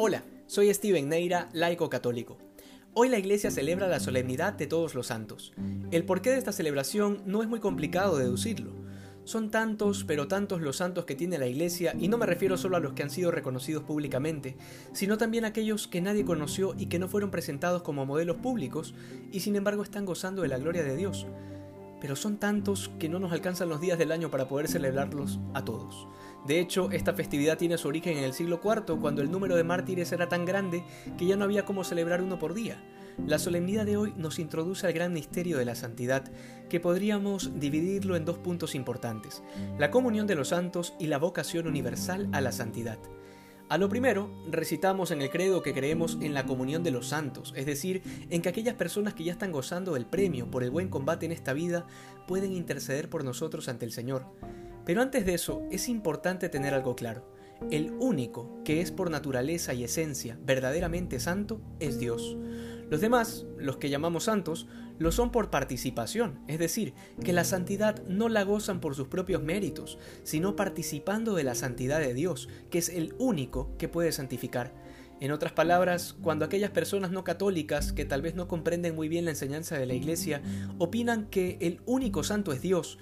Hola, soy Steven Neira, laico católico. Hoy la iglesia celebra la solemnidad de todos los santos. El porqué de esta celebración no es muy complicado deducirlo. Son tantos, pero tantos los santos que tiene la iglesia, y no me refiero solo a los que han sido reconocidos públicamente, sino también a aquellos que nadie conoció y que no fueron presentados como modelos públicos, y sin embargo están gozando de la gloria de Dios. Pero son tantos que no nos alcanzan los días del año para poder celebrarlos a todos. De hecho, esta festividad tiene su origen en el siglo IV, cuando el número de mártires era tan grande que ya no había cómo celebrar uno por día. La solemnidad de hoy nos introduce al gran misterio de la santidad, que podríamos dividirlo en dos puntos importantes, la comunión de los santos y la vocación universal a la santidad. A lo primero, recitamos en el credo que creemos en la comunión de los santos, es decir, en que aquellas personas que ya están gozando del premio por el buen combate en esta vida pueden interceder por nosotros ante el Señor. Pero antes de eso, es importante tener algo claro. El único que es por naturaleza y esencia verdaderamente santo es Dios. Los demás, los que llamamos santos, lo son por participación, es decir, que la santidad no la gozan por sus propios méritos, sino participando de la santidad de Dios, que es el único que puede santificar. En otras palabras, cuando aquellas personas no católicas que tal vez no comprenden muy bien la enseñanza de la Iglesia opinan que el único santo es Dios,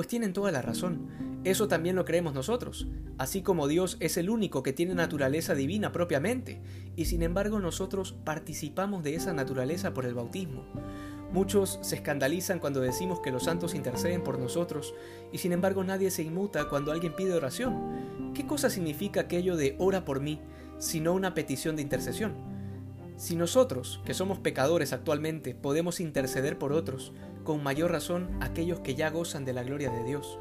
pues tienen toda la razón. Eso también lo creemos nosotros, así como Dios es el único que tiene naturaleza divina propiamente, y sin embargo nosotros participamos de esa naturaleza por el bautismo. Muchos se escandalizan cuando decimos que los santos interceden por nosotros, y sin embargo nadie se inmuta cuando alguien pide oración. ¿Qué cosa significa aquello de ora por mí, sino una petición de intercesión? Si nosotros, que somos pecadores actualmente, podemos interceder por otros, con mayor razón aquellos que ya gozan de la gloria de Dios.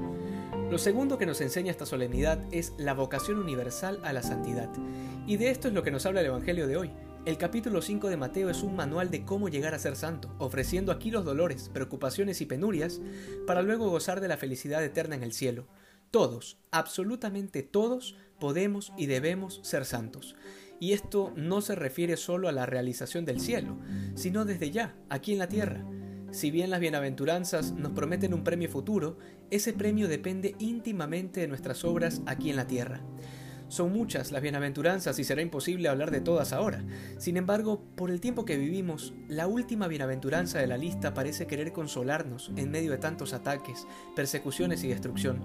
Lo segundo que nos enseña esta solemnidad es la vocación universal a la santidad. Y de esto es lo que nos habla el Evangelio de hoy. El capítulo 5 de Mateo es un manual de cómo llegar a ser santo, ofreciendo aquí los dolores, preocupaciones y penurias para luego gozar de la felicidad eterna en el cielo. Todos, absolutamente todos, podemos y debemos ser santos. Y esto no se refiere solo a la realización del cielo, sino desde ya, aquí en la tierra. Si bien las bienaventuranzas nos prometen un premio futuro, ese premio depende íntimamente de nuestras obras aquí en la tierra. Son muchas las bienaventuranzas y será imposible hablar de todas ahora. Sin embargo, por el tiempo que vivimos, la última bienaventuranza de la lista parece querer consolarnos en medio de tantos ataques, persecuciones y destrucción.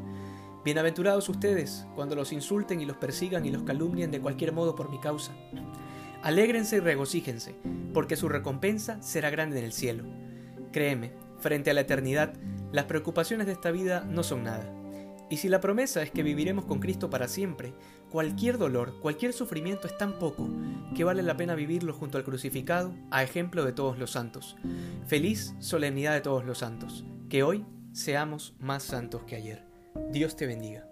Bienaventurados ustedes cuando los insulten y los persigan y los calumnien de cualquier modo por mi causa. Alégrense y regocíjense, porque su recompensa será grande en el cielo. Créeme, frente a la eternidad, las preocupaciones de esta vida no son nada. Y si la promesa es que viviremos con Cristo para siempre, cualquier dolor, cualquier sufrimiento es tan poco que vale la pena vivirlo junto al crucificado, a ejemplo de todos los santos. Feliz solemnidad de todos los santos. Que hoy seamos más santos que ayer. Dios te bendiga.